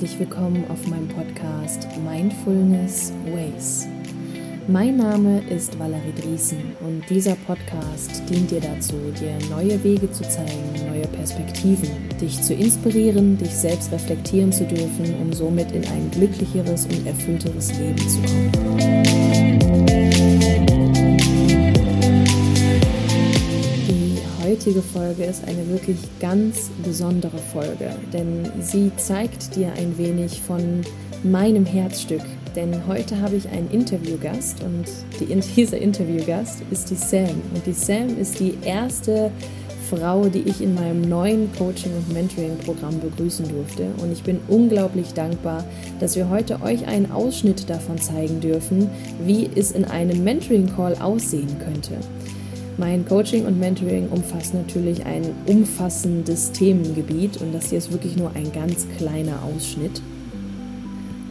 herzlich willkommen auf meinem Podcast Mindfulness Ways. Mein Name ist Valerie Driesen und dieser Podcast dient dir dazu, dir neue Wege zu zeigen, neue Perspektiven, dich zu inspirieren, dich selbst reflektieren zu dürfen, um somit in ein glücklicheres und erfüllteres Leben zu kommen. Heutige Folge ist eine wirklich ganz besondere Folge, denn sie zeigt dir ein wenig von meinem Herzstück. Denn heute habe ich einen Interviewgast und die, dieser Interviewgast ist die Sam. Und die Sam ist die erste Frau, die ich in meinem neuen Coaching- und Mentoring-Programm begrüßen durfte. Und ich bin unglaublich dankbar, dass wir heute euch einen Ausschnitt davon zeigen dürfen, wie es in einem Mentoring-Call aussehen könnte. Mein Coaching und Mentoring umfasst natürlich ein umfassendes Themengebiet und das hier ist wirklich nur ein ganz kleiner Ausschnitt.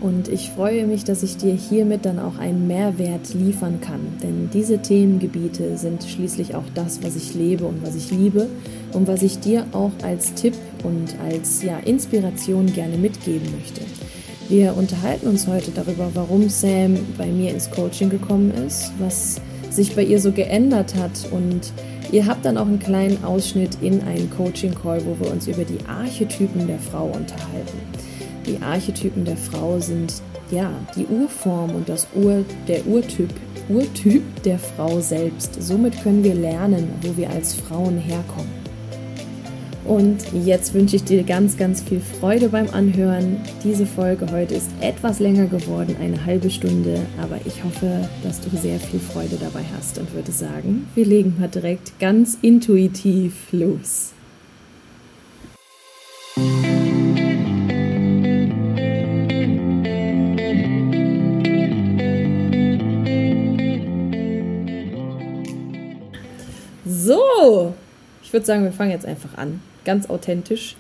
Und ich freue mich, dass ich dir hiermit dann auch einen Mehrwert liefern kann, denn diese Themengebiete sind schließlich auch das, was ich lebe und was ich liebe und was ich dir auch als Tipp und als ja, Inspiration gerne mitgeben möchte. Wir unterhalten uns heute darüber, warum Sam bei mir ins Coaching gekommen ist, was sich bei ihr so geändert hat. Und ihr habt dann auch einen kleinen Ausschnitt in einen Coaching-Call, wo wir uns über die Archetypen der Frau unterhalten. Die Archetypen der Frau sind ja die Urform und das Ur, der Urtyp, Urtyp der Frau selbst. Somit können wir lernen, wo wir als Frauen herkommen. Und jetzt wünsche ich dir ganz, ganz viel Freude beim Anhören. Diese Folge heute ist etwas länger geworden, eine halbe Stunde, aber ich hoffe, dass du sehr viel Freude dabei hast und würde sagen, wir legen mal direkt ganz intuitiv los. So, ich würde sagen, wir fangen jetzt einfach an ganz authentisch.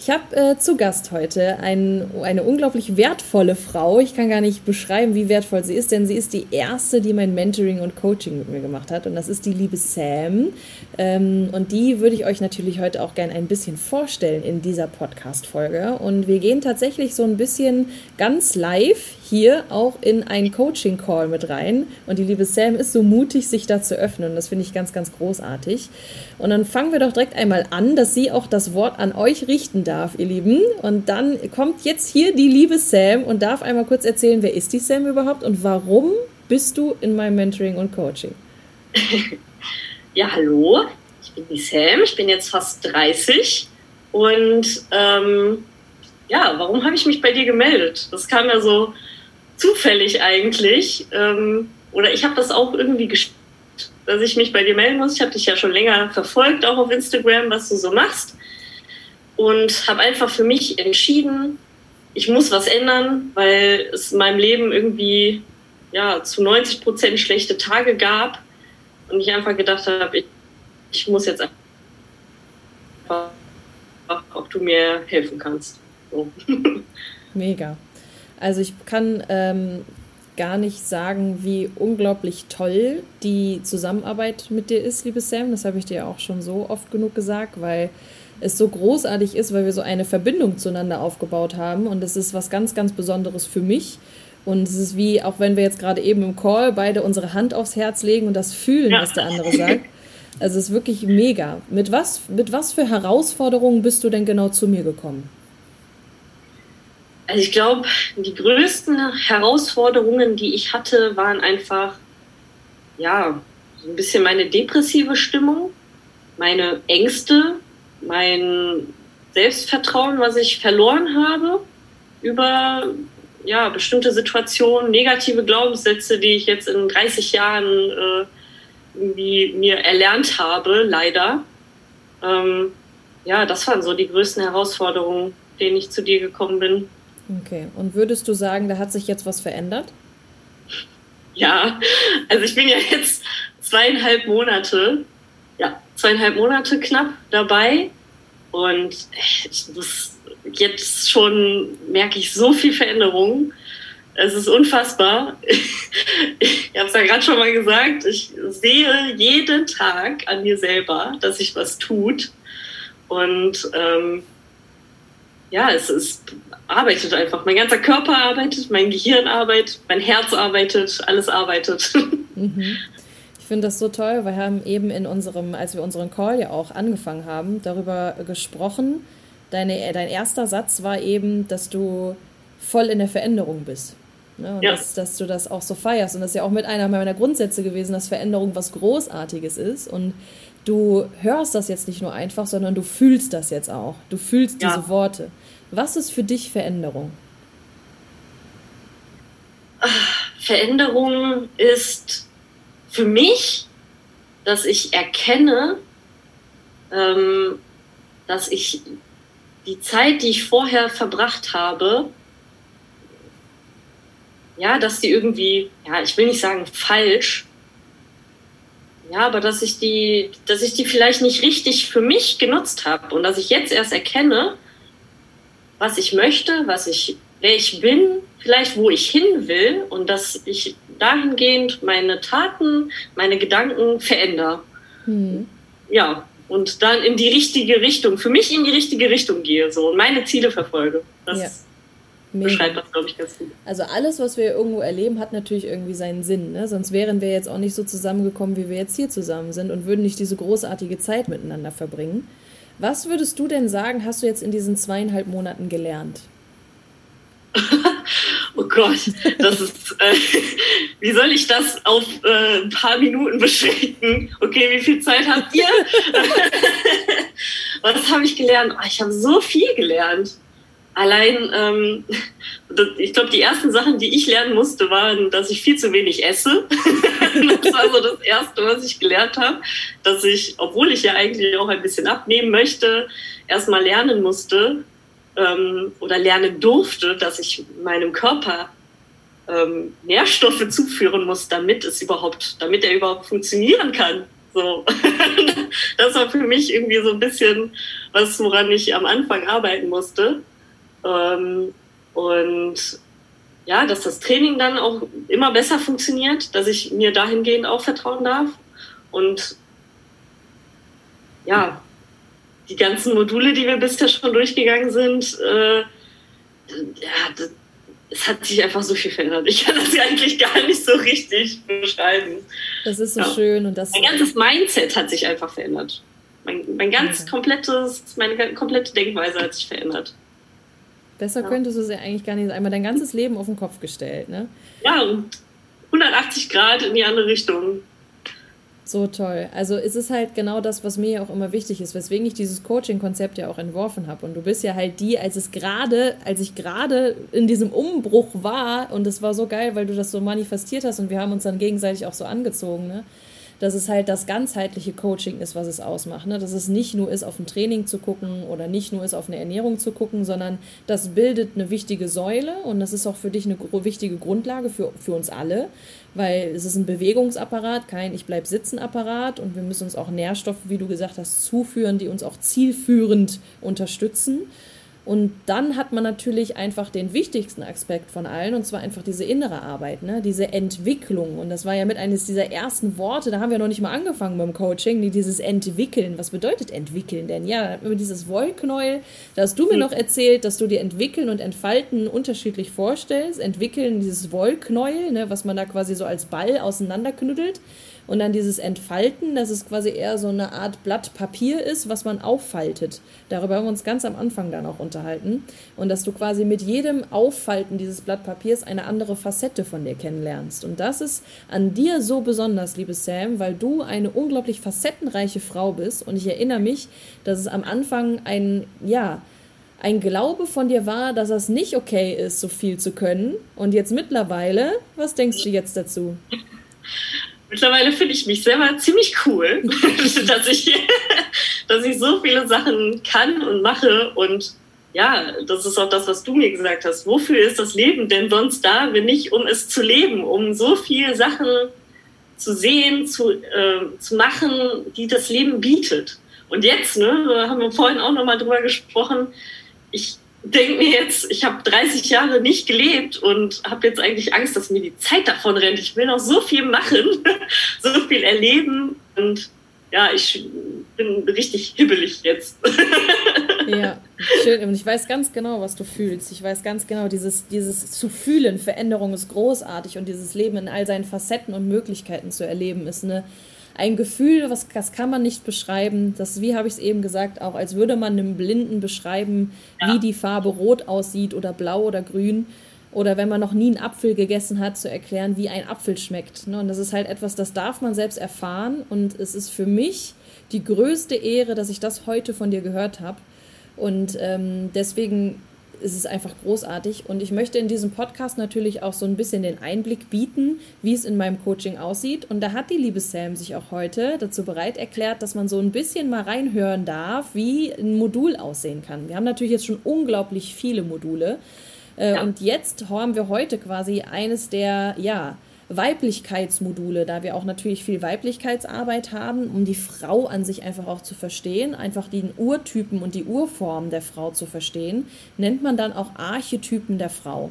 Ich habe äh, zu Gast heute ein, eine unglaublich wertvolle Frau. Ich kann gar nicht beschreiben, wie wertvoll sie ist, denn sie ist die erste, die mein Mentoring und Coaching mit mir gemacht hat. Und das ist die liebe Sam. Ähm, und die würde ich euch natürlich heute auch gerne ein bisschen vorstellen in dieser Podcast-Folge. Und wir gehen tatsächlich so ein bisschen ganz live hier auch in einen Coaching-Call mit rein. Und die liebe Sam ist so mutig, sich da zu öffnen. Und das finde ich ganz, ganz großartig. Und dann fangen wir doch direkt einmal an, dass sie auch das Wort an euch richten darf, ihr Lieben. Und dann kommt jetzt hier die liebe Sam und darf einmal kurz erzählen, wer ist die Sam überhaupt und warum bist du in meinem Mentoring und Coaching? Ja, hallo, ich bin die Sam, ich bin jetzt fast 30 und ähm, ja, warum habe ich mich bei dir gemeldet? Das kam ja so zufällig eigentlich. Ähm, oder ich habe das auch irgendwie geschafft, dass ich mich bei dir melden muss. Ich habe dich ja schon länger verfolgt, auch auf Instagram, was du so machst und habe einfach für mich entschieden, ich muss was ändern, weil es in meinem Leben irgendwie ja, zu 90 Prozent schlechte Tage gab und ich einfach gedacht habe, ich, ich muss jetzt einfach, ob du mir helfen kannst. So. Mega. Also ich kann ähm, gar nicht sagen, wie unglaublich toll die Zusammenarbeit mit dir ist, liebe Sam. Das habe ich dir auch schon so oft genug gesagt, weil es so großartig ist, weil wir so eine Verbindung zueinander aufgebaut haben. Und es ist was ganz, ganz Besonderes für mich. Und es ist wie, auch wenn wir jetzt gerade eben im Call beide unsere Hand aufs Herz legen und das fühlen, ja. was der andere sagt. Also es ist wirklich mega. Mit was, mit was für Herausforderungen bist du denn genau zu mir gekommen? Also ich glaube, die größten Herausforderungen, die ich hatte, waren einfach, ja, so ein bisschen meine depressive Stimmung, meine Ängste, mein Selbstvertrauen, was ich verloren habe über ja, bestimmte Situationen, negative Glaubenssätze, die ich jetzt in 30 Jahren äh, irgendwie mir erlernt habe, leider. Ähm, ja, das waren so die größten Herausforderungen, denen ich zu dir gekommen bin. Okay, und würdest du sagen, da hat sich jetzt was verändert? Ja, also ich bin ja jetzt zweieinhalb Monate ja, zweieinhalb Monate knapp dabei. Und das, jetzt schon merke ich so viel Veränderung. Es ist unfassbar. Ich habe es ja gerade schon mal gesagt. Ich sehe jeden Tag an mir selber, dass sich was tut. Und ähm, ja, es ist, arbeitet einfach. Mein ganzer Körper arbeitet, mein Gehirn arbeitet, mein Herz arbeitet, alles arbeitet. Mhm. Ich finde das so toll. Wir haben eben in unserem, als wir unseren Call ja auch angefangen haben, darüber gesprochen. Deine, dein erster Satz war eben, dass du voll in der Veränderung bist. Ne? Und ja. dass, dass, du das auch so feierst. Und das ist ja auch mit einer meiner Grundsätze gewesen, dass Veränderung was Großartiges ist. Und du hörst das jetzt nicht nur einfach, sondern du fühlst das jetzt auch. Du fühlst ja. diese Worte. Was ist für dich Veränderung? Veränderung ist für mich, dass ich erkenne, ähm, dass ich die Zeit, die ich vorher verbracht habe, ja, dass die irgendwie, ja, ich will nicht sagen falsch, ja, aber dass ich die, dass ich die vielleicht nicht richtig für mich genutzt habe und dass ich jetzt erst erkenne, was ich möchte, was ich, wer ich bin, vielleicht wo ich hin will und dass ich dahingehend meine Taten, meine Gedanken verändere. Hm. Ja, und dann in die richtige Richtung, für mich in die richtige Richtung gehe so und meine Ziele verfolge. Das ja. Beschreibt das, glaube ich, ganz gut. Also alles, was wir irgendwo erleben, hat natürlich irgendwie seinen Sinn. Ne? Sonst wären wir jetzt auch nicht so zusammengekommen, wie wir jetzt hier zusammen sind und würden nicht diese großartige Zeit miteinander verbringen. Was würdest du denn sagen, hast du jetzt in diesen zweieinhalb Monaten gelernt? oh Gott, das ist, äh, wie soll ich das auf äh, ein paar Minuten beschränken? Okay, wie viel Zeit habt ihr? Was habe ich gelernt? Oh, ich habe so viel gelernt. Allein, ähm, ich glaube, die ersten Sachen, die ich lernen musste, waren, dass ich viel zu wenig esse. das war so das Erste, was ich gelernt habe, dass ich, obwohl ich ja eigentlich auch ein bisschen abnehmen möchte, erstmal lernen musste ähm, oder lernen durfte, dass ich meinem Körper ähm, Nährstoffe zuführen muss, damit es überhaupt, damit er überhaupt funktionieren kann. So. das war für mich irgendwie so ein bisschen was, woran ich am Anfang arbeiten musste. Ähm, und ja, dass das Training dann auch immer besser funktioniert, dass ich mir dahingehend auch vertrauen darf. Und ja, die ganzen Module, die wir bisher schon durchgegangen sind, äh, ja, es hat sich einfach so viel verändert. Ich kann das eigentlich gar nicht so richtig beschreiben. Das ist so ja. schön. Und das mein ganzes Mindset hat sich einfach verändert. Mein, mein ganz okay. komplettes, meine komplette Denkweise hat sich verändert. Besser ja. könntest du es ja eigentlich gar nicht. Einmal dein ganzes Leben auf den Kopf gestellt, ne? Ja, 180 Grad in die andere Richtung. So toll. Also es ist halt genau das, was mir ja auch immer wichtig ist, weswegen ich dieses Coaching-Konzept ja auch entworfen habe. Und du bist ja halt die, als es gerade, als ich gerade in diesem Umbruch war, und es war so geil, weil du das so manifestiert hast und wir haben uns dann gegenseitig auch so angezogen, ne? Dass es halt das ganzheitliche Coaching ist, was es ausmacht. Ne? Dass es nicht nur ist, auf ein Training zu gucken oder nicht nur ist, auf eine Ernährung zu gucken, sondern das bildet eine wichtige Säule und das ist auch für dich eine wichtige Grundlage für, für uns alle, weil es ist ein Bewegungsapparat, kein Ich bleib sitzen Apparat und wir müssen uns auch Nährstoffe, wie du gesagt hast, zuführen, die uns auch zielführend unterstützen. Und dann hat man natürlich einfach den wichtigsten Aspekt von allen, und zwar einfach diese innere Arbeit, ne? diese Entwicklung. Und das war ja mit eines dieser ersten Worte, da haben wir noch nicht mal angefangen beim Coaching, dieses Entwickeln. Was bedeutet entwickeln denn? Ja, immer dieses Wollknäuel, da hast du mir hm. noch erzählt, dass du dir entwickeln und entfalten unterschiedlich vorstellst. Entwickeln, dieses Wollknäuel, ne? was man da quasi so als Ball auseinanderknüttelt. Und dann dieses Entfalten, dass es quasi eher so eine Art Blatt Papier ist, was man auffaltet. Darüber haben wir uns ganz am Anfang dann auch unterhalten. Und dass du quasi mit jedem Auffalten dieses Blatt Papiers eine andere Facette von dir kennenlernst. Und das ist an dir so besonders, liebe Sam, weil du eine unglaublich facettenreiche Frau bist. Und ich erinnere mich, dass es am Anfang ein, ja, ein Glaube von dir war, dass es nicht okay ist, so viel zu können. Und jetzt mittlerweile, was denkst du jetzt dazu? Mittlerweile finde ich mich selber ziemlich cool, dass, ich, dass ich so viele Sachen kann und mache. Und ja, das ist auch das, was du mir gesagt hast. Wofür ist das Leben denn sonst da, wenn nicht um es zu leben, um so viele Sachen zu sehen, zu, äh, zu machen, die das Leben bietet. Und jetzt, ne, haben wir vorhin auch nochmal drüber gesprochen, ich denke mir jetzt, ich habe 30 Jahre nicht gelebt und habe jetzt eigentlich Angst, dass mir die Zeit davon rennt. Ich will noch so viel machen, so viel erleben und ja, ich bin richtig hibbelig jetzt. Ja, schön. Und ich weiß ganz genau, was du fühlst. Ich weiß ganz genau, dieses, dieses zu fühlen, Veränderung ist großartig und dieses Leben in all seinen Facetten und Möglichkeiten zu erleben, ist eine, ein Gefühl, was, das kann man nicht beschreiben. Das, wie habe ich es eben gesagt, auch als würde man einem Blinden beschreiben, ja. wie die Farbe rot aussieht oder blau oder grün. Oder wenn man noch nie einen Apfel gegessen hat, zu erklären, wie ein Apfel schmeckt. Ne? Und das ist halt etwas, das darf man selbst erfahren. Und es ist für mich die größte Ehre, dass ich das heute von dir gehört habe. Und ähm, deswegen ist es einfach großartig. Und ich möchte in diesem Podcast natürlich auch so ein bisschen den Einblick bieten, wie es in meinem Coaching aussieht. Und da hat die liebe Sam sich auch heute dazu bereit erklärt, dass man so ein bisschen mal reinhören darf, wie ein Modul aussehen kann. Wir haben natürlich jetzt schon unglaublich viele Module. Äh, ja. Und jetzt haben wir heute quasi eines der, ja, Weiblichkeitsmodule, da wir auch natürlich viel Weiblichkeitsarbeit haben, um die Frau an sich einfach auch zu verstehen, einfach den Urtypen und die Urform der Frau zu verstehen, nennt man dann auch Archetypen der Frau.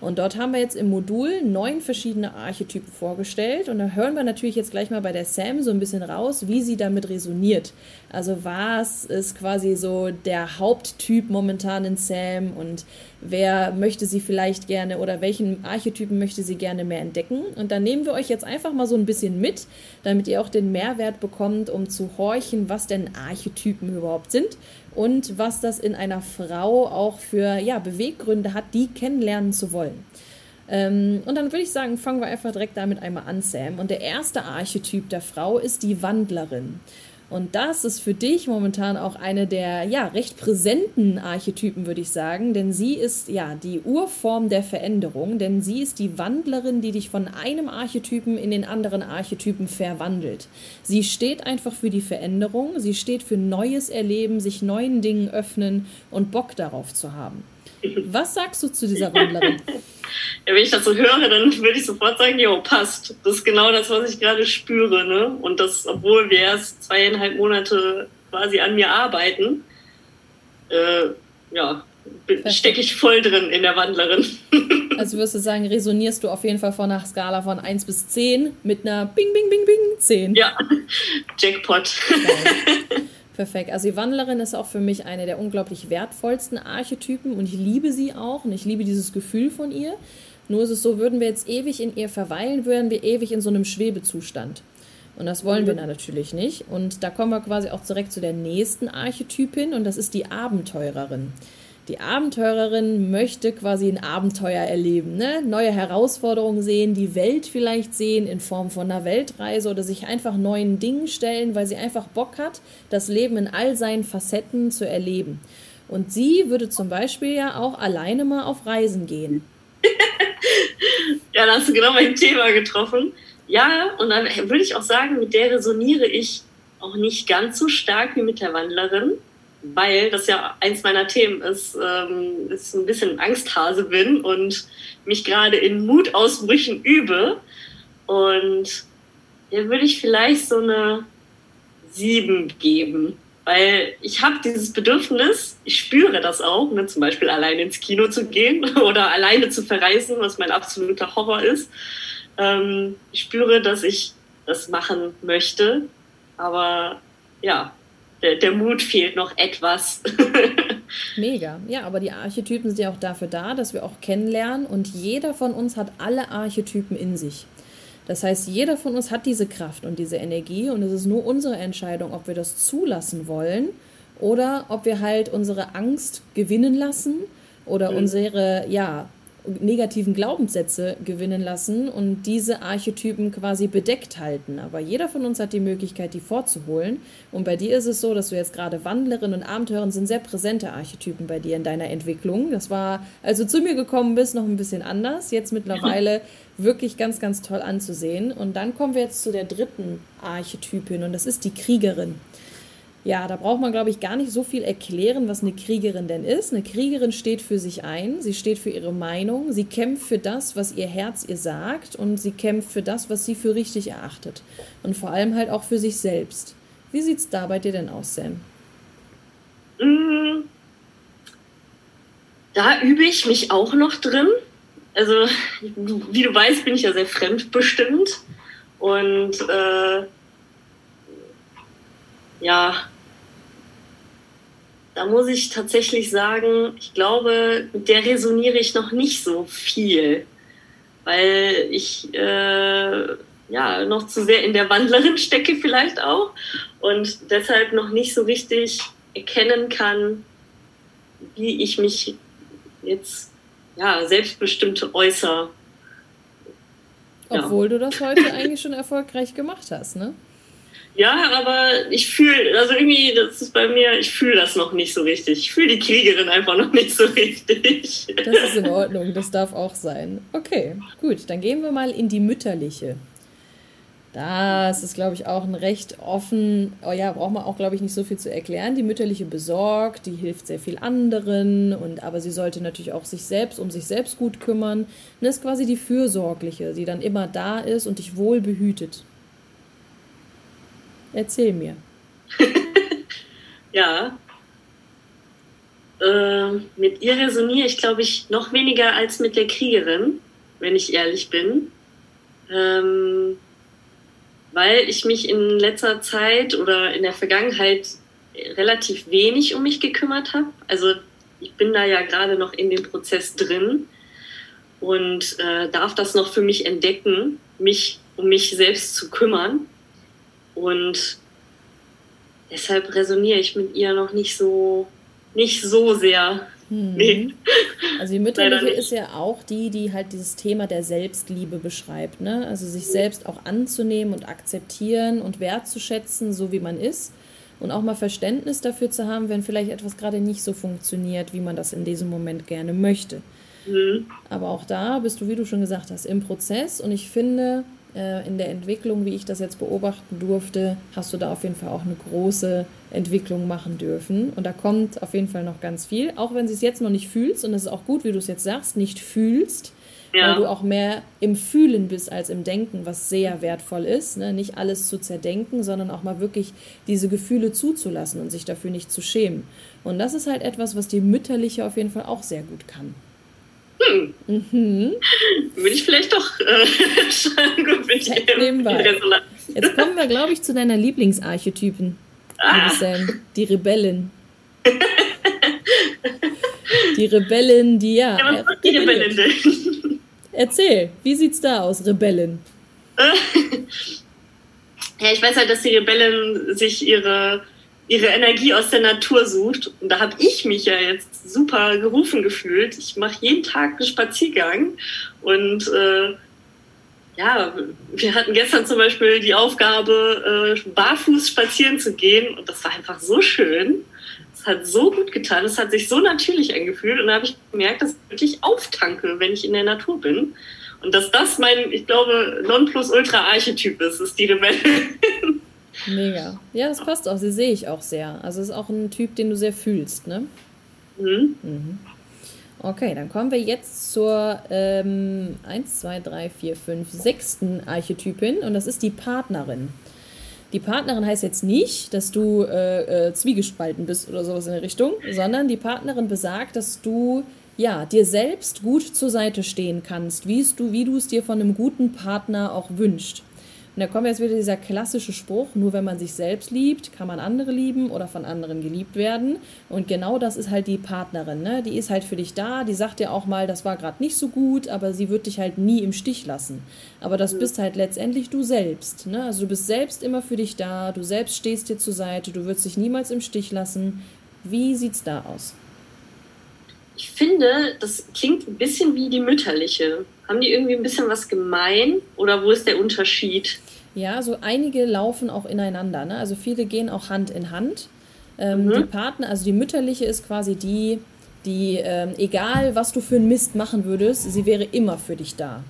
Und dort haben wir jetzt im Modul neun verschiedene Archetypen vorgestellt. Und da hören wir natürlich jetzt gleich mal bei der Sam so ein bisschen raus, wie sie damit resoniert. Also was ist quasi so der Haupttyp momentan in Sam und wer möchte sie vielleicht gerne oder welchen Archetypen möchte sie gerne mehr entdecken. Und dann nehmen wir euch jetzt einfach mal so ein bisschen mit, damit ihr auch den Mehrwert bekommt, um zu horchen, was denn Archetypen überhaupt sind und was das in einer Frau auch für ja, Beweggründe hat, die kennenlernen zu wollen. Ähm, und dann würde ich sagen, fangen wir einfach direkt damit einmal an, Sam. Und der erste Archetyp der Frau ist die Wandlerin. Und das ist für dich momentan auch eine der ja recht präsenten Archetypen, würde ich sagen, denn sie ist ja die Urform der Veränderung, denn sie ist die Wandlerin, die dich von einem Archetypen in den anderen Archetypen verwandelt. Sie steht einfach für die Veränderung, sie steht für neues Erleben, sich neuen Dingen öffnen und Bock darauf zu haben. Was sagst du zu dieser Wandlerin? Ja, wenn ich das so höre, dann würde ich sofort sagen, jo, passt. Das ist genau das, was ich gerade spüre. Ne? Und das, obwohl wir erst zweieinhalb Monate quasi an mir arbeiten, äh, ja, stecke ich voll drin in der Wandlerin. Also würdest du sagen, resonierst du auf jeden Fall von einer Skala von 1 bis 10 mit einer Bing, Bing, Bing, Bing 10. Ja, Jackpot. Okay. Perfekt. Also die Wandlerin ist auch für mich eine der unglaublich wertvollsten Archetypen und ich liebe sie auch und ich liebe dieses Gefühl von ihr. Nur ist es so, würden wir jetzt ewig in ihr verweilen, wären wir ewig in so einem Schwebezustand. Und das wollen mhm. wir dann natürlich nicht. Und da kommen wir quasi auch direkt zu der nächsten Archetypin und das ist die Abenteurerin. Die Abenteurerin möchte quasi ein Abenteuer erleben, ne? neue Herausforderungen sehen, die Welt vielleicht sehen in Form von einer Weltreise oder sich einfach neuen Dingen stellen, weil sie einfach Bock hat, das Leben in all seinen Facetten zu erleben. Und sie würde zum Beispiel ja auch alleine mal auf Reisen gehen. ja, da hast du genau mein Thema getroffen. Ja, und dann würde ich auch sagen, mit der resoniere ich auch nicht ganz so stark wie mit der Wandlerin weil das ja eins meiner Themen ist, ähm, ist ein bisschen Angsthase bin und mich gerade in Mutausbrüchen übe. Und da würde ich vielleicht so eine sieben geben, weil ich habe dieses Bedürfnis, ich spüre das auch, ne, zum Beispiel alleine ins Kino zu gehen oder alleine zu verreisen, was mein absoluter Horror ist. Ähm, ich spüre, dass ich das machen möchte, aber ja, der, der Mut fehlt noch etwas. Mega. Ja, aber die Archetypen sind ja auch dafür da, dass wir auch kennenlernen und jeder von uns hat alle Archetypen in sich. Das heißt, jeder von uns hat diese Kraft und diese Energie und es ist nur unsere Entscheidung, ob wir das zulassen wollen oder ob wir halt unsere Angst gewinnen lassen oder mhm. unsere, ja, negativen Glaubenssätze gewinnen lassen und diese Archetypen quasi bedeckt halten. Aber jeder von uns hat die Möglichkeit, die vorzuholen. Und bei dir ist es so, dass du jetzt gerade Wandlerin und Abenteurerin sind sehr präsente Archetypen bei dir in deiner Entwicklung. Das war, als du zu mir gekommen bist, noch ein bisschen anders. Jetzt mittlerweile wirklich ganz, ganz toll anzusehen. Und dann kommen wir jetzt zu der dritten Archetypin und das ist die Kriegerin. Ja, da braucht man, glaube ich, gar nicht so viel erklären, was eine Kriegerin denn ist. Eine Kriegerin steht für sich ein, sie steht für ihre Meinung, sie kämpft für das, was ihr Herz ihr sagt und sie kämpft für das, was sie für richtig erachtet. Und vor allem halt auch für sich selbst. Wie sieht es da bei dir denn aus, Sam? Mm, da übe ich mich auch noch drin. Also, wie du weißt, bin ich ja sehr fremdbestimmt. Und äh, ja, da muss ich tatsächlich sagen, ich glaube, mit der resoniere ich noch nicht so viel, weil ich äh, ja noch zu sehr in der Wandlerin stecke vielleicht auch und deshalb noch nicht so richtig erkennen kann, wie ich mich jetzt ja selbstbestimmt äußere. Obwohl ja. du das heute eigentlich schon erfolgreich gemacht hast, ne? Ja, aber ich fühle, also irgendwie, das ist bei mir, ich fühle das noch nicht so richtig. Ich fühle die Kriegerin einfach noch nicht so richtig. Das ist in Ordnung, das darf auch sein. Okay, gut, dann gehen wir mal in die mütterliche. Das ist, glaube ich, auch ein recht offen, oh ja, braucht man auch, glaube ich, nicht so viel zu erklären. Die mütterliche besorgt, die hilft sehr viel anderen, und aber sie sollte natürlich auch sich selbst um sich selbst gut kümmern. Und das ist quasi die fürsorgliche, die dann immer da ist und dich wohl behütet. Erzähl mir. ja. Äh, mit ihr resoniere ich, glaube ich, noch weniger als mit der Kriegerin, wenn ich ehrlich bin. Ähm, weil ich mich in letzter Zeit oder in der Vergangenheit relativ wenig um mich gekümmert habe. Also ich bin da ja gerade noch in dem Prozess drin und äh, darf das noch für mich entdecken, mich um mich selbst zu kümmern. Und deshalb resoniere ich mit ihr noch nicht so, nicht so sehr. Hm. Nee. Also die mütterliche ist ja auch die, die halt dieses Thema der Selbstliebe beschreibt. Ne? Also sich selbst auch anzunehmen und akzeptieren und wertzuschätzen, so wie man ist. Und auch mal Verständnis dafür zu haben, wenn vielleicht etwas gerade nicht so funktioniert, wie man das in diesem Moment gerne möchte. Mhm. Aber auch da bist du, wie du schon gesagt hast, im Prozess. Und ich finde, äh, in der Entwicklung, wie ich das jetzt beobachten durfte, hast du da auf jeden Fall auch eine große Entwicklung machen dürfen. Und da kommt auf jeden Fall noch ganz viel, auch wenn du es jetzt noch nicht fühlst. Und das ist auch gut, wie du es jetzt sagst, nicht fühlst, ja. weil du auch mehr im Fühlen bist als im Denken, was sehr wertvoll ist. Ne? Nicht alles zu zerdenken, sondern auch mal wirklich diese Gefühle zuzulassen und sich dafür nicht zu schämen. Und das ist halt etwas, was die Mütterliche auf jeden Fall auch sehr gut kann. Hm. Mhm. Würde ich vielleicht doch äh, gut mit Nebenbei. Jetzt kommen wir, glaube ich, zu deiner Lieblingsarchetypen. Ah. Sam. Die Rebellen. die Rebellen, die ja. ja was die Rebellen denn? Erzähl, wie sieht's da aus, Rebellen? ja, ich weiß halt, dass die Rebellen sich ihre ihre Energie aus der Natur sucht. Und da habe ich mich ja jetzt super gerufen gefühlt. Ich mache jeden Tag einen Spaziergang und äh, ja, wir hatten gestern zum Beispiel die Aufgabe, äh, barfuß spazieren zu gehen und das war einfach so schön. Es hat so gut getan, es hat sich so natürlich angefühlt und da habe ich gemerkt, dass ich wirklich auftanke, wenn ich in der Natur bin. Und dass das mein, ich glaube, Nonplusultra-Archetyp ist, ist die Rebellin. Mega. Ja, das passt auch. Sie sehe ich auch sehr. Also ist auch ein Typ, den du sehr fühlst, ne? Mhm. mhm. Okay, dann kommen wir jetzt zur ähm, 1, 2, 3, 4, 5, 6. Archetypin und das ist die Partnerin. Die Partnerin heißt jetzt nicht, dass du äh, äh, zwiegespalten bist oder sowas in der Richtung, sondern die Partnerin besagt, dass du ja, dir selbst gut zur Seite stehen kannst, wie du, wie du es dir von einem guten Partner auch wünschst. Und da kommt jetzt wieder dieser klassische Spruch, nur wenn man sich selbst liebt, kann man andere lieben oder von anderen geliebt werden. Und genau das ist halt die Partnerin, ne? Die ist halt für dich da, die sagt dir auch mal, das war gerade nicht so gut, aber sie wird dich halt nie im Stich lassen. Aber das mhm. bist halt letztendlich du selbst, ne? Also du bist selbst immer für dich da, du selbst stehst dir zur Seite, du wirst dich niemals im Stich lassen. Wie sieht's da aus? Ich finde, das klingt ein bisschen wie die mütterliche. Haben die irgendwie ein bisschen was gemein oder wo ist der Unterschied? Ja, so einige laufen auch ineinander. Ne? Also viele gehen auch Hand in Hand. Ähm, mhm. Die Partner, also die mütterliche ist quasi die, die, ähm, egal was du für einen Mist machen würdest, sie wäre immer für dich da.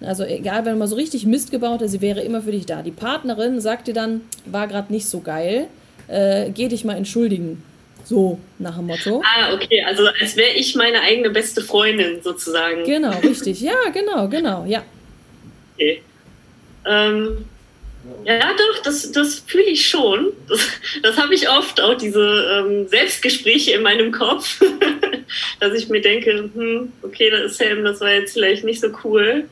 Also egal, wenn du mal so richtig Mist gebaut hast, sie wäre immer für dich da. Die Partnerin sagt dir dann, war gerade nicht so geil, äh, geh dich mal entschuldigen. So, nach dem Motto. Ah, okay, also als wäre ich meine eigene beste Freundin sozusagen. Genau, richtig. Ja, genau, genau, ja. Okay. Ähm, ja, doch, das, das fühle ich schon. Das, das habe ich oft, auch diese ähm, Selbstgespräche in meinem Kopf, dass ich mir denke, hm, okay, das ist Sam, das war jetzt vielleicht nicht so cool,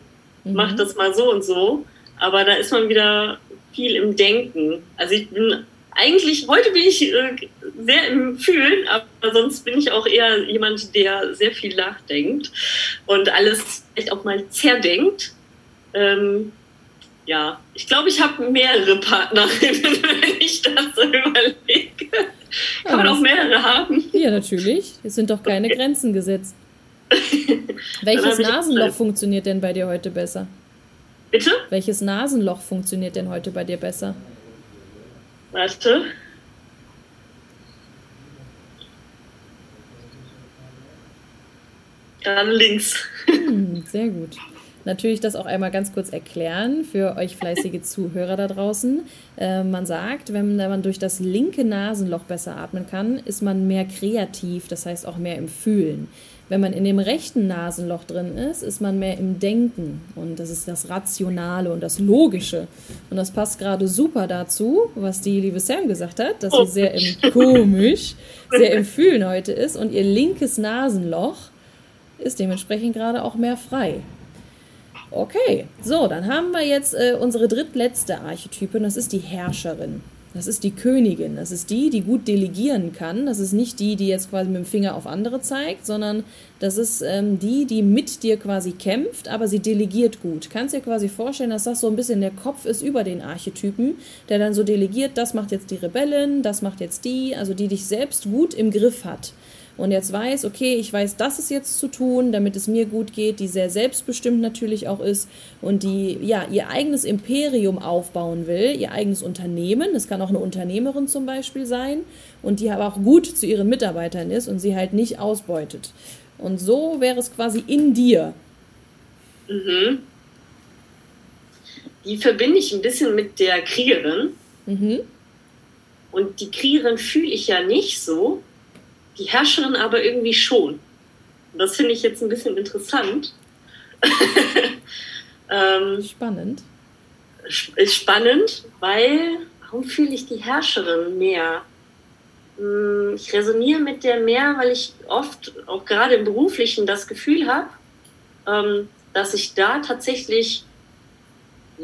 mhm. mach das mal so und so. Aber da ist man wieder viel im Denken. Also ich bin eigentlich, heute bin ich äh, sehr im Fühlen, aber sonst bin ich auch eher jemand, der sehr viel nachdenkt und alles vielleicht auch mal zerdenkt. Ähm, ja, ich glaube, ich habe mehrere Partnerinnen, wenn ich das so überlege. Kann man auch mehrere haben? Ja, natürlich. Es sind doch keine okay. Grenzen gesetzt. Welches Nasenloch funktioniert denn bei dir heute besser? Bitte? Welches Nasenloch funktioniert denn heute bei dir besser? Warte. Dann links. Hm, sehr gut natürlich das auch einmal ganz kurz erklären für euch fleißige Zuhörer da draußen. Äh, man sagt, wenn man durch das linke Nasenloch besser atmen kann, ist man mehr kreativ, das heißt auch mehr im Fühlen. Wenn man in dem rechten Nasenloch drin ist, ist man mehr im Denken. Und das ist das Rationale und das Logische. Und das passt gerade super dazu, was die liebe Sam gesagt hat, dass sie sehr im komisch, sehr im Fühlen heute ist. Und ihr linkes Nasenloch ist dementsprechend gerade auch mehr frei. Okay, so, dann haben wir jetzt äh, unsere drittletzte Archetypin, das ist die Herrscherin. Das ist die Königin. Das ist die, die gut delegieren kann. Das ist nicht die, die jetzt quasi mit dem Finger auf andere zeigt, sondern das ist ähm, die, die mit dir quasi kämpft, aber sie delegiert gut. Kannst dir quasi vorstellen, dass das so ein bisschen der Kopf ist über den Archetypen, der dann so delegiert, das macht jetzt die Rebellen, das macht jetzt die, also die dich selbst gut im Griff hat und jetzt weiß, okay, ich weiß, das ist jetzt zu tun, damit es mir gut geht, die sehr selbstbestimmt natürlich auch ist und die ja ihr eigenes Imperium aufbauen will, ihr eigenes Unternehmen, es kann auch eine Unternehmerin zum Beispiel sein und die aber auch gut zu ihren Mitarbeitern ist und sie halt nicht ausbeutet. Und so wäre es quasi in dir. Mhm. Die verbinde ich ein bisschen mit der Kriegerin. Mhm. Und die Kriegerin fühle ich ja nicht so, die Herrscherin aber irgendwie schon. Das finde ich jetzt ein bisschen interessant. ähm, spannend. Ist spannend, weil, warum fühle ich die Herrscherin mehr? Hm, ich resoniere mit der mehr, weil ich oft, auch gerade im Beruflichen, das Gefühl habe, ähm, dass ich da tatsächlich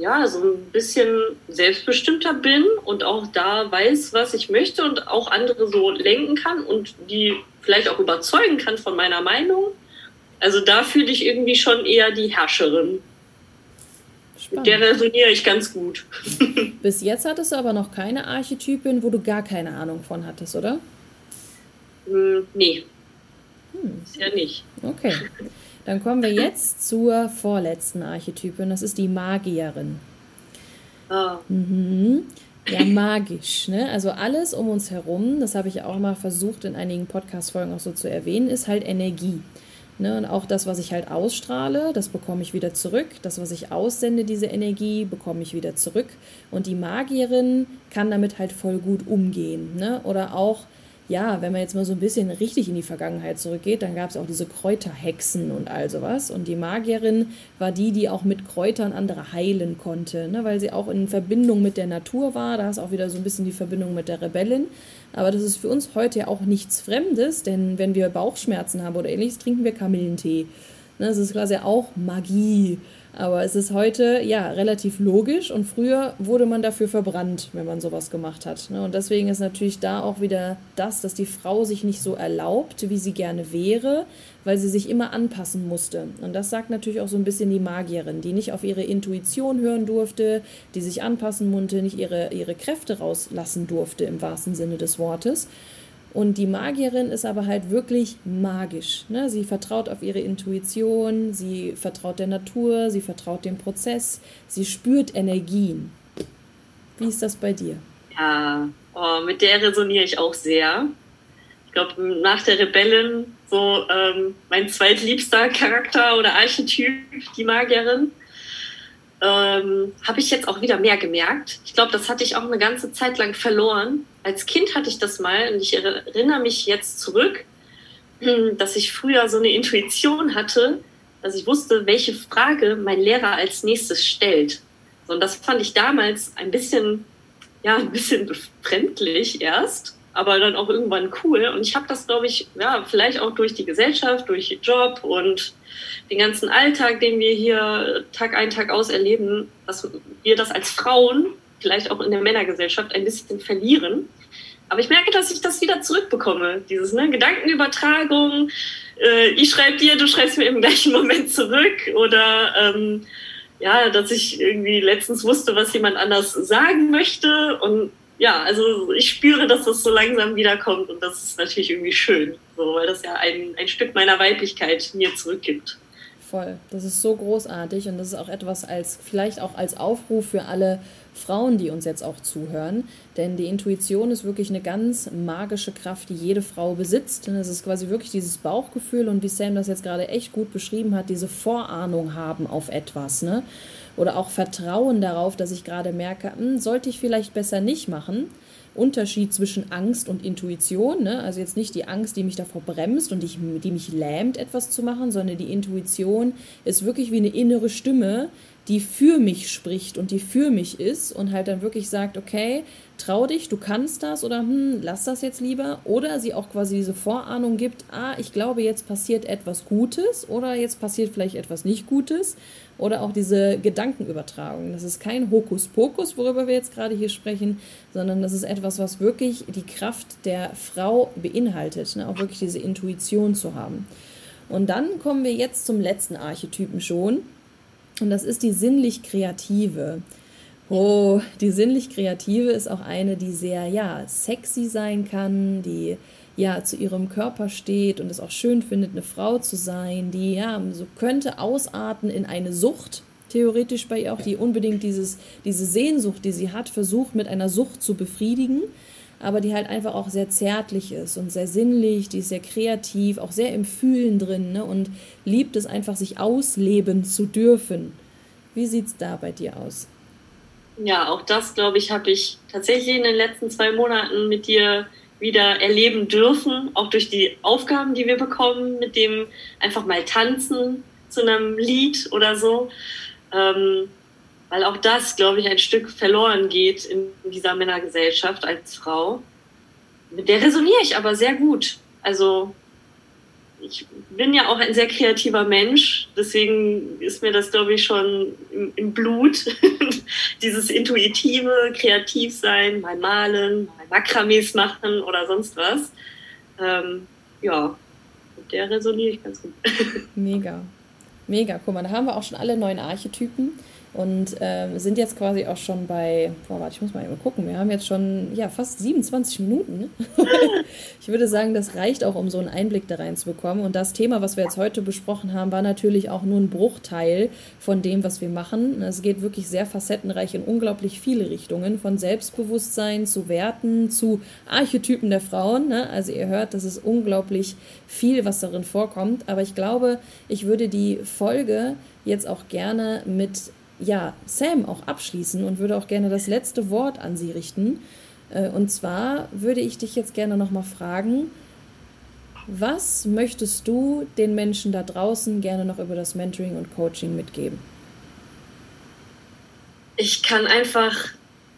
ja, so ein bisschen selbstbestimmter bin und auch da weiß, was ich möchte und auch andere so lenken kann und die vielleicht auch überzeugen kann von meiner Meinung. Also da fühle ich irgendwie schon eher die Herrscherin. Spannend. Mit der resoniere ich ganz gut. Bis jetzt hattest du aber noch keine Archetypin, wo du gar keine Ahnung von hattest, oder? Hm, nee. Hm. Bisher nicht. Okay. Dann kommen wir jetzt zur vorletzten Archetypin. Das ist die Magierin. Oh. Mhm. Ja, magisch. Ne? Also alles um uns herum, das habe ich auch mal versucht in einigen Podcast-Folgen auch so zu erwähnen, ist halt Energie. Ne? Und auch das, was ich halt ausstrahle, das bekomme ich wieder zurück. Das, was ich aussende, diese Energie, bekomme ich wieder zurück. Und die Magierin kann damit halt voll gut umgehen. Ne? Oder auch ja, wenn man jetzt mal so ein bisschen richtig in die Vergangenheit zurückgeht, dann gab es auch diese Kräuterhexen und all sowas. Und die Magierin war die, die auch mit Kräutern andere heilen konnte, ne? weil sie auch in Verbindung mit der Natur war. Da ist auch wieder so ein bisschen die Verbindung mit der Rebellin. Aber das ist für uns heute ja auch nichts Fremdes, denn wenn wir Bauchschmerzen haben oder ähnliches, trinken wir Kamillentee. Ne? Das ist quasi auch Magie. Aber es ist heute ja relativ logisch und früher wurde man dafür verbrannt, wenn man sowas gemacht hat. Ne? Und deswegen ist natürlich da auch wieder das, dass die Frau sich nicht so erlaubt, wie sie gerne wäre, weil sie sich immer anpassen musste. Und das sagt natürlich auch so ein bisschen die Magierin, die nicht auf ihre Intuition hören durfte, die sich anpassen musste, nicht ihre, ihre Kräfte rauslassen durfte im wahrsten Sinne des Wortes. Und die Magierin ist aber halt wirklich magisch. Ne? Sie vertraut auf ihre Intuition, sie vertraut der Natur, sie vertraut dem Prozess, sie spürt Energien. Wie ist das bei dir? Ja, oh, mit der resoniere ich auch sehr. Ich glaube, nach der Rebellin so ähm, mein zweitliebster Charakter oder Archetyp, die Magierin ähm, habe ich jetzt auch wieder mehr gemerkt. Ich glaube, das hatte ich auch eine ganze Zeit lang verloren. Als Kind hatte ich das mal und ich erinnere mich jetzt zurück, dass ich früher so eine Intuition hatte, dass ich wusste, welche Frage mein Lehrer als nächstes stellt. und das fand ich damals ein bisschen, ja, ein bisschen befremdlich erst aber dann auch irgendwann cool. Und ich habe das, glaube ich, ja, vielleicht auch durch die Gesellschaft, durch Job und den ganzen Alltag, den wir hier Tag ein, Tag aus erleben, dass wir das als Frauen vielleicht auch in der Männergesellschaft ein bisschen verlieren. Aber ich merke, dass ich das wieder zurückbekomme. Dieses ne, Gedankenübertragung. Äh, ich schreibe dir, du schreibst mir im gleichen Moment zurück. Oder ähm, ja, dass ich irgendwie letztens wusste, was jemand anders sagen möchte. Und ja, also ich spüre, dass das so langsam wiederkommt. Und das ist natürlich irgendwie schön, so, weil das ja ein, ein Stück meiner Weiblichkeit mir zurückgibt. Voll. Das ist so großartig und das ist auch etwas als, vielleicht auch als Aufruf für alle Frauen, die uns jetzt auch zuhören. Denn die Intuition ist wirklich eine ganz magische Kraft, die jede Frau besitzt. Es ist quasi wirklich dieses Bauchgefühl und wie Sam das jetzt gerade echt gut beschrieben hat, diese Vorahnung haben auf etwas. Ne? Oder auch Vertrauen darauf, dass ich gerade merke, hm, sollte ich vielleicht besser nicht machen Unterschied zwischen Angst und Intuition. Ne? Also jetzt nicht die Angst, die mich davor bremst und die, die mich lähmt, etwas zu machen, sondern die Intuition ist wirklich wie eine innere Stimme, die für mich spricht und die für mich ist und halt dann wirklich sagt, okay, trau dich, du kannst das oder hm, lass das jetzt lieber. Oder sie auch quasi diese Vorahnung gibt, ah, ich glaube, jetzt passiert etwas Gutes oder jetzt passiert vielleicht etwas nicht Gutes. Oder auch diese Gedankenübertragung. Das ist kein Hokuspokus, worüber wir jetzt gerade hier sprechen, sondern das ist etwas, was wirklich die Kraft der Frau beinhaltet, ne? auch wirklich diese Intuition zu haben. Und dann kommen wir jetzt zum letzten Archetypen schon. Und das ist die sinnlich-kreative. Oh, die sinnlich-kreative ist auch eine, die sehr, ja, sexy sein kann, die ja zu ihrem Körper steht und es auch schön findet, eine Frau zu sein, die ja so könnte ausarten in eine Sucht, theoretisch bei ihr auch, die unbedingt dieses, diese Sehnsucht, die sie hat, versucht mit einer Sucht zu befriedigen, aber die halt einfach auch sehr zärtlich ist und sehr sinnlich, die ist sehr kreativ, auch sehr im Fühlen drin ne, und liebt es einfach, sich ausleben zu dürfen. Wie sieht es da bei dir aus? Ja, auch das, glaube ich, habe ich tatsächlich in den letzten zwei Monaten mit dir wieder erleben dürfen, auch durch die Aufgaben, die wir bekommen, mit dem einfach mal tanzen zu einem Lied oder so. Ähm, weil auch das, glaube ich, ein Stück verloren geht in dieser Männergesellschaft als Frau. Mit der resoniere ich aber sehr gut. Also ich bin ja auch ein sehr kreativer Mensch, deswegen ist mir das, glaube ich, schon im, im Blut. Dieses intuitive, kreativ sein, mal malen, mal Makramees machen oder sonst was. Ähm, ja, mit der resoniere ich ganz gut. Mega. Mega, guck mal, da haben wir auch schon alle neuen Archetypen und ähm, sind jetzt quasi auch schon bei, boah, warte, ich muss mal eben gucken, wir haben jetzt schon ja, fast 27 Minuten. ich würde sagen, das reicht auch, um so einen Einblick da reinzubekommen. Und das Thema, was wir jetzt heute besprochen haben, war natürlich auch nur ein Bruchteil von dem, was wir machen. Es geht wirklich sehr facettenreich in unglaublich viele Richtungen, von Selbstbewusstsein zu Werten, zu Archetypen der Frauen. Ne? Also ihr hört, das ist unglaublich viel, was darin vorkommt. Aber ich glaube, ich würde die Folge jetzt auch gerne mit ja, Sam auch abschließen und würde auch gerne das letzte Wort an sie richten. Äh, und zwar würde ich dich jetzt gerne nochmal fragen, was möchtest du den Menschen da draußen gerne noch über das Mentoring und Coaching mitgeben? Ich kann einfach,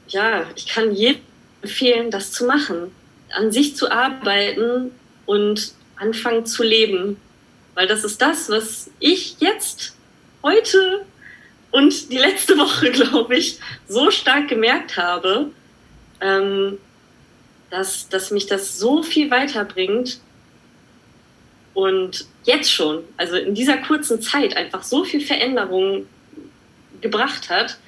ja, ich kann jedem empfehlen, das zu machen, an sich zu arbeiten und anfangen zu leben. Weil das ist das, was ich jetzt, heute und die letzte Woche, glaube ich, so stark gemerkt habe, ähm, dass, dass mich das so viel weiterbringt und jetzt schon, also in dieser kurzen Zeit einfach so viel Veränderung gebracht hat,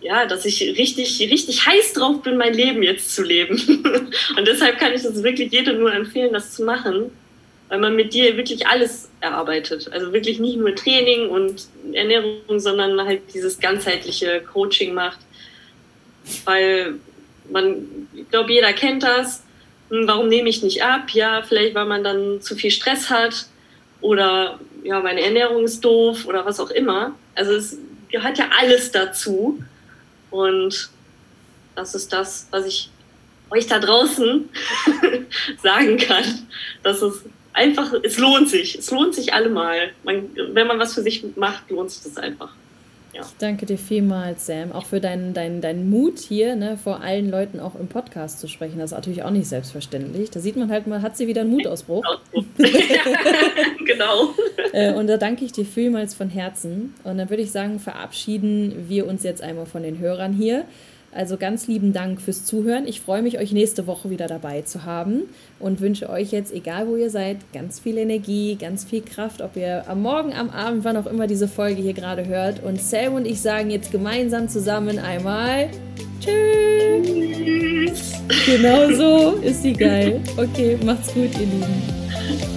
ja, dass ich richtig, richtig heiß drauf bin, mein Leben jetzt zu leben. und deshalb kann ich das wirklich jedem nur empfehlen, das zu machen weil man mit dir wirklich alles erarbeitet. Also wirklich nicht nur Training und Ernährung, sondern halt dieses ganzheitliche Coaching macht. Weil man, ich glaube, jeder kennt das. Hm, warum nehme ich nicht ab? Ja, vielleicht weil man dann zu viel Stress hat oder ja, meine Ernährung ist doof oder was auch immer. Also es gehört ja alles dazu. Und das ist das, was ich euch da draußen sagen kann, dass es einfach, es lohnt sich. Es lohnt sich allemal. Man, wenn man was für sich macht, lohnt sich das einfach. Ja. Ich danke dir vielmals, Sam, auch für deinen, deinen, deinen Mut hier, ne, vor allen Leuten auch im Podcast zu sprechen. Das ist natürlich auch nicht selbstverständlich. Da sieht man halt mal, hat sie wieder einen Mutausbruch. genau. Äh, und da danke ich dir vielmals von Herzen. Und dann würde ich sagen, verabschieden wir uns jetzt einmal von den Hörern hier. Also ganz lieben Dank fürs Zuhören. Ich freue mich, euch nächste Woche wieder dabei zu haben und wünsche euch jetzt, egal wo ihr seid, ganz viel Energie, ganz viel Kraft, ob ihr am Morgen, am Abend, wann auch immer diese Folge hier gerade hört. Und Sam und ich sagen jetzt gemeinsam zusammen einmal Tschüss. Genau so ist sie geil. Okay, macht's gut, ihr Lieben.